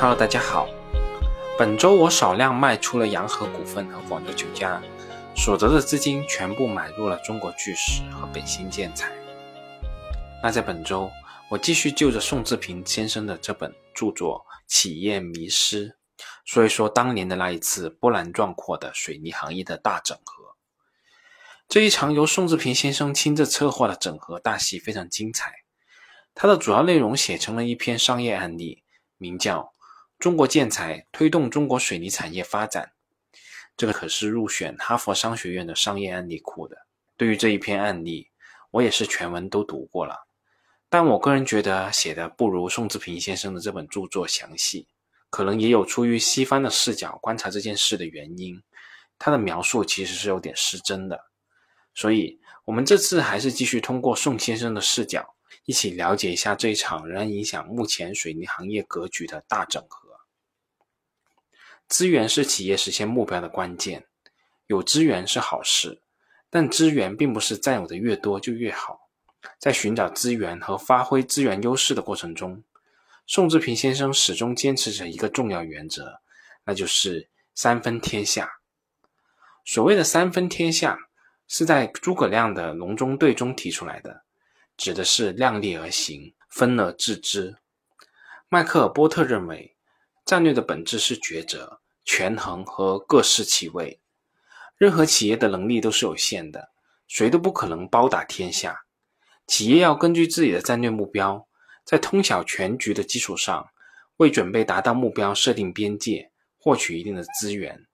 Hello，大家好。本周我少量卖出了洋河股份和广州酒家，所得的资金全部买入了中国巨石和北新建材。那在本周，我继续就着宋志平先生的这本著作《企业迷失》，说一说当年的那一次波澜壮阔的水泥行业的大整合。这一场由宋志平先生亲自策划的整合大戏非常精彩，它的主要内容写成了一篇商业案例，名叫。中国建材推动中国水泥产业发展，这个可是入选哈佛商学院的商业案例库的。对于这一篇案例，我也是全文都读过了，但我个人觉得写的不如宋志平先生的这本著作详细，可能也有出于西方的视角观察这件事的原因，他的描述其实是有点失真的。所以，我们这次还是继续通过宋先生的视角，一起了解一下这一场仍然影响目前水泥行业格局的大整合。资源是企业实现目标的关键，有资源是好事，但资源并不是占有的越多就越好。在寻找资源和发挥资源优势的过程中，宋志平先生始终坚持着一个重要原则，那就是三分天下。所谓的三分天下，是在诸葛亮的隆中对中提出来的，指的是量力而行，分而治之。迈克尔波特认为。战略的本质是抉择、权衡和各司其位。任何企业的能力都是有限的，谁都不可能包打天下。企业要根据自己的战略目标，在通晓全局的基础上，为准备达到目标设定边界，获取一定的资源，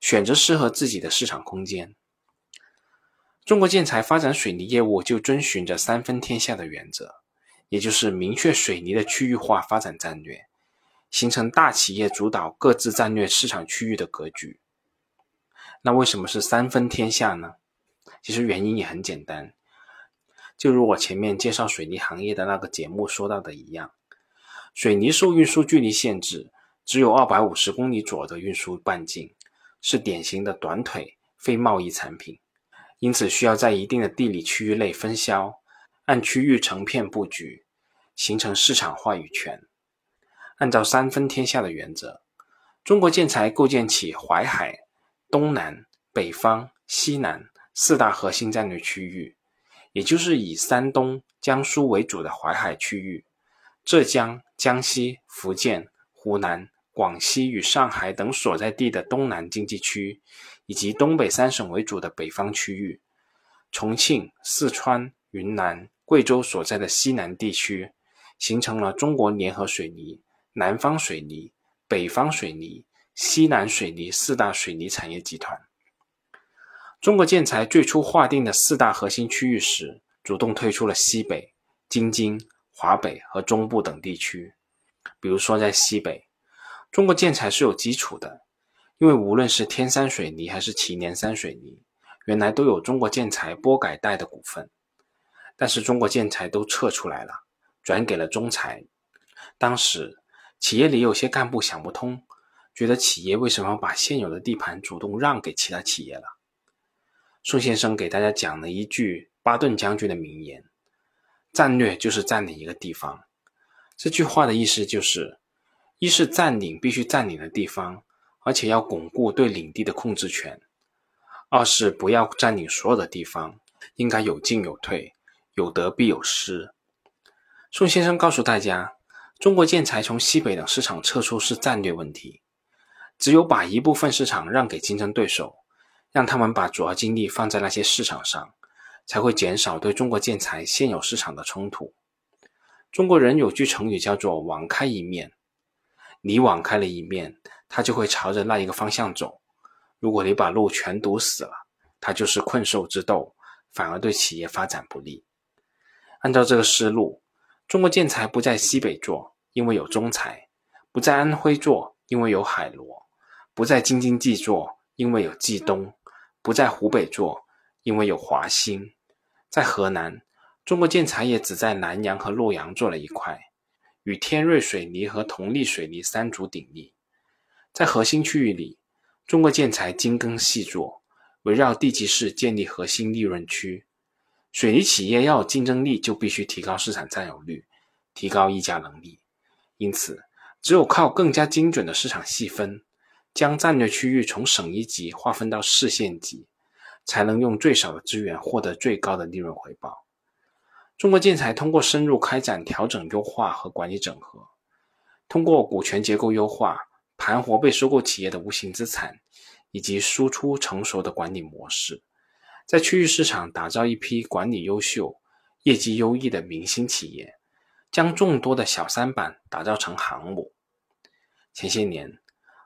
选择适合自己的市场空间。中国建材发展水泥业务就遵循着三分天下的原则，也就是明确水泥的区域化发展战略。形成大企业主导各自战略市场区域的格局。那为什么是三分天下呢？其实原因也很简单，就如我前面介绍水泥行业的那个节目说到的一样，水泥受运输距离限制，只有二百五十公里左右的运输半径，是典型的短腿非贸易产品，因此需要在一定的地理区域内分销，按区域成片布局，形成市场话语权。按照三分天下的原则，中国建材构建起淮海、东南、北方、西南四大核心战略区域，也就是以山东、江苏为主的淮海区域，浙江、江西、福建、湖南、广西与上海等所在地的东南经济区，以及东北三省为主的北方区域，重庆、四川、云南、贵州所在的西南地区，形成了中国联合水泥。南方水泥、北方水泥、西南水泥四大水泥产业集团。中国建材最初划定的四大核心区域时，主动退出了西北、京津、华北和中部等地区。比如说，在西北，中国建材是有基础的，因为无论是天山水泥还是祁连山水泥，原来都有中国建材波改带的股份，但是中国建材都撤出来了，转给了中材。当时。企业里有些干部想不通，觉得企业为什么把现有的地盘主动让给其他企业了？宋先生给大家讲了一句巴顿将军的名言：“战略就是占领一个地方。”这句话的意思就是：一是占领必须占领的地方，而且要巩固对领地的控制权；二是不要占领所有的地方，应该有进有退，有得必有失。宋先生告诉大家。中国建材从西北等市场撤出是战略问题，只有把一部分市场让给竞争对手，让他们把主要精力放在那些市场上，才会减少对中国建材现有市场的冲突。中国人有句成语叫做“网开一面”，你网开了一面，它就会朝着那一个方向走。如果你把路全堵死了，它就是困兽之斗，反而对企业发展不利。按照这个思路。中国建材不在西北做，因为有中材；不在安徽做，因为有海螺；不在京津冀做，因为有冀东；不在湖北做，因为有华兴。在河南，中国建材也只在南阳和洛阳做了一块，与天瑞水泥和同力水泥三足鼎立。在核心区域里，中国建材精耕细作，围绕地级市建立核心利润区。水泥企业要有竞争力，就必须提高市场占有率，提高议价能力。因此，只有靠更加精准的市场细分，将战略区域从省一级划分到市县级，才能用最少的资源获得最高的利润回报。中国建材通过深入开展调整优化和管理整合，通过股权结构优化，盘活被收购企业的无形资产，以及输出成熟的管理模式，在区域市场打造一批管理优秀、业绩优异的明星企业，将众多的小三板打造成航母。前些年，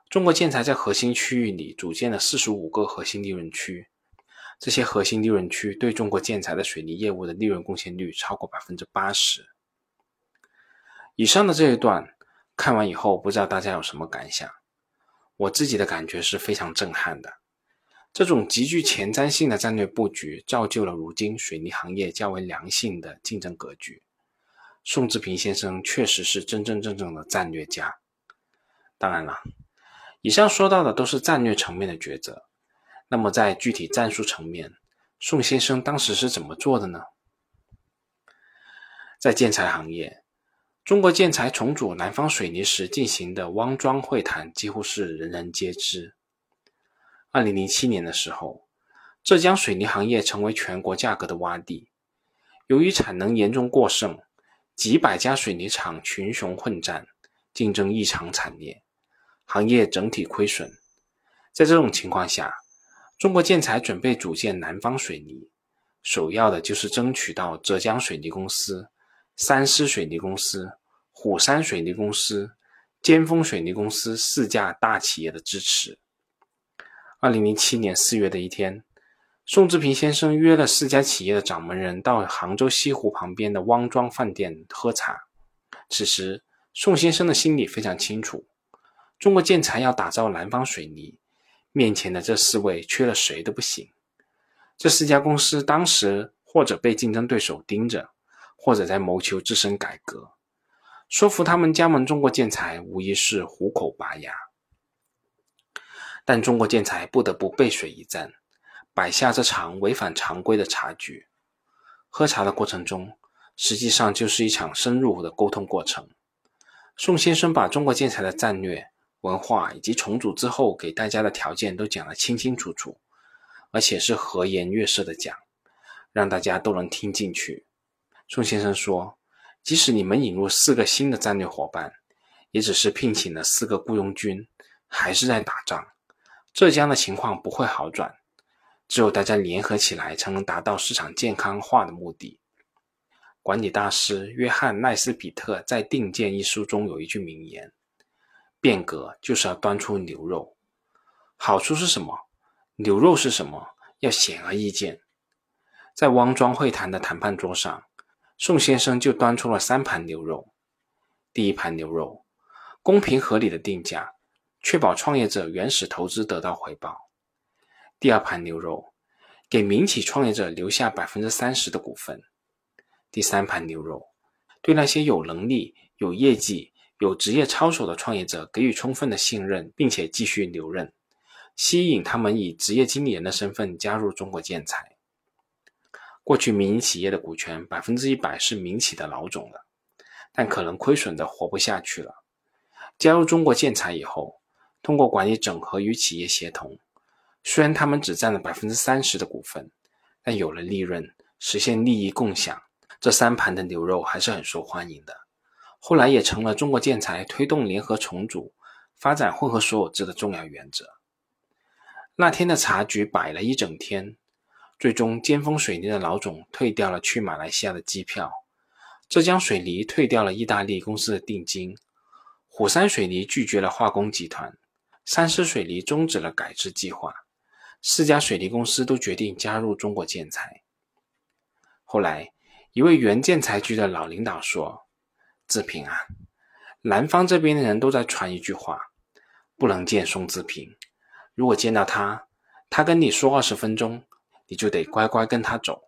中国建材在核心区域里组建了四十五个核心利润区。这些核心利润区对中国建材的水泥业务的利润贡献率超过百分之八十。以上的这一段看完以后，不知道大家有什么感想？我自己的感觉是非常震撼的。这种极具前瞻性的战略布局，造就了如今水泥行业较为良性的竞争格局。宋志平先生确实是真真正正的战略家。当然了，以上说到的都是战略层面的抉择。那么，在具体战术层面，宋先生当时是怎么做的呢？在建材行业，中国建材重组南方水泥时进行的汪庄会谈几乎是人人皆知。二零零七年的时候，浙江水泥行业成为全国价格的洼地，由于产能严重过剩，几百家水泥厂群雄混战，竞争异常惨烈，行业整体亏损。在这种情况下，中国建材准备组建南方水泥，首要的就是争取到浙江水泥公司、三狮水泥公司、虎山水泥公司、尖峰水泥公司四家大企业的支持。二零零七年四月的一天，宋志平先生约了四家企业的掌门人到杭州西湖旁边的汪庄饭店喝茶。此时，宋先生的心里非常清楚，中国建材要打造南方水泥。面前的这四位缺了谁都不行。这四家公司当时或者被竞争对手盯着，或者在谋求自身改革。说服他们加盟中国建材，无疑是虎口拔牙。但中国建材不得不背水一战，摆下这场违反常规的茶局。喝茶的过程中，实际上就是一场深入的沟通过程。宋先生把中国建材的战略。文化以及重组之后给大家的条件都讲得清清楚楚，而且是和颜悦色的讲，让大家都能听进去。宋先生说：“即使你们引入四个新的战略伙伴，也只是聘请了四个雇佣军，还是在打仗。浙江的情况不会好转，只有大家联合起来，才能达到市场健康化的目的。”管理大师约翰奈斯比特在《定见》一书中有一句名言。变革就是要端出牛肉，好处是什么？牛肉是什么？要显而易见。在汪庄会谈的谈判桌上，宋先生就端出了三盘牛肉。第一盘牛肉，公平合理的定价，确保创业者原始投资得到回报。第二盘牛肉，给民企创业者留下百分之三十的股份。第三盘牛肉，对那些有能力、有业绩。有职业操守的创业者给予充分的信任，并且继续留任，吸引他们以职业经理人的身份加入中国建材。过去民营企业的股权百分之一百是民企的老总的，但可能亏损的活不下去了。加入中国建材以后，通过管理整合与企业协同，虽然他们只占了百分之三十的股份，但有了利润，实现利益共享，这三盘的牛肉还是很受欢迎的。后来也成了中国建材推动联合重组、发展混合所有制的重要原则。那天的茶局摆了一整天，最终尖峰水泥的老总退掉了去马来西亚的机票，浙江水泥退掉了意大利公司的定金，虎山水泥拒绝了化工集团，三狮水泥终止了改制计划，四家水泥公司都决定加入中国建材。后来，一位原建材局的老领导说。志平啊，南方这边的人都在传一句话，不能见宋志平。如果见到他，他跟你说二十分钟，你就得乖乖跟他走。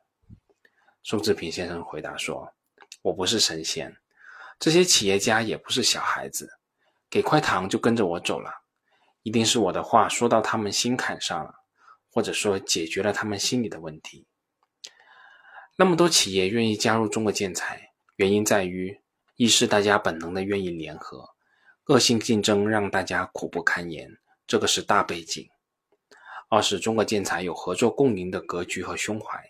宋志平先生回答说：“我不是神仙，这些企业家也不是小孩子，给块糖就跟着我走了，一定是我的话说到他们心坎上了，或者说解决了他们心里的问题。那么多企业愿意加入中国建材，原因在于。一是大家本能的愿意联合，恶性竞争让大家苦不堪言，这个是大背景。二是中国建材有合作共赢的格局和胸怀，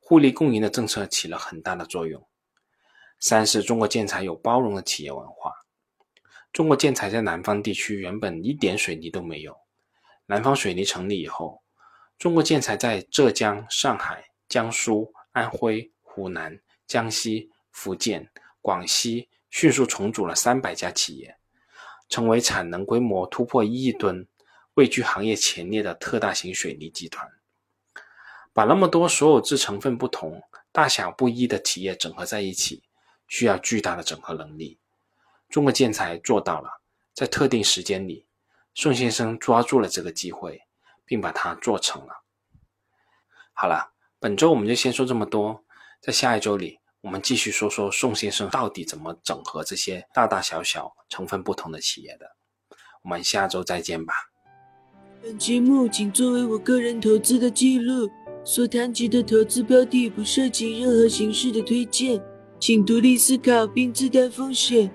互利共赢的政策起了很大的作用。三是中国建材有包容的企业文化。中国建材在南方地区原本一点水泥都没有，南方水泥成立以后，中国建材在浙江、上海、江苏、安徽、湖南、江西、福建、广西迅速重组了三百家企业。成为产能规模突破一亿吨、位居行业前列的特大型水泥集团。把那么多所有制成分不同、大小不一的企业整合在一起，需要巨大的整合能力。中国建材做到了，在特定时间里，宋先生抓住了这个机会，并把它做成了。好了，本周我们就先说这么多，在下一周里。我们继续说说宋先生到底怎么整合这些大大小小、成分不同的企业的。我们下周再见吧。本节目仅作为我个人投资的记录，所谈及的投资标的不涉及任何形式的推荐，请独立思考并自担风险。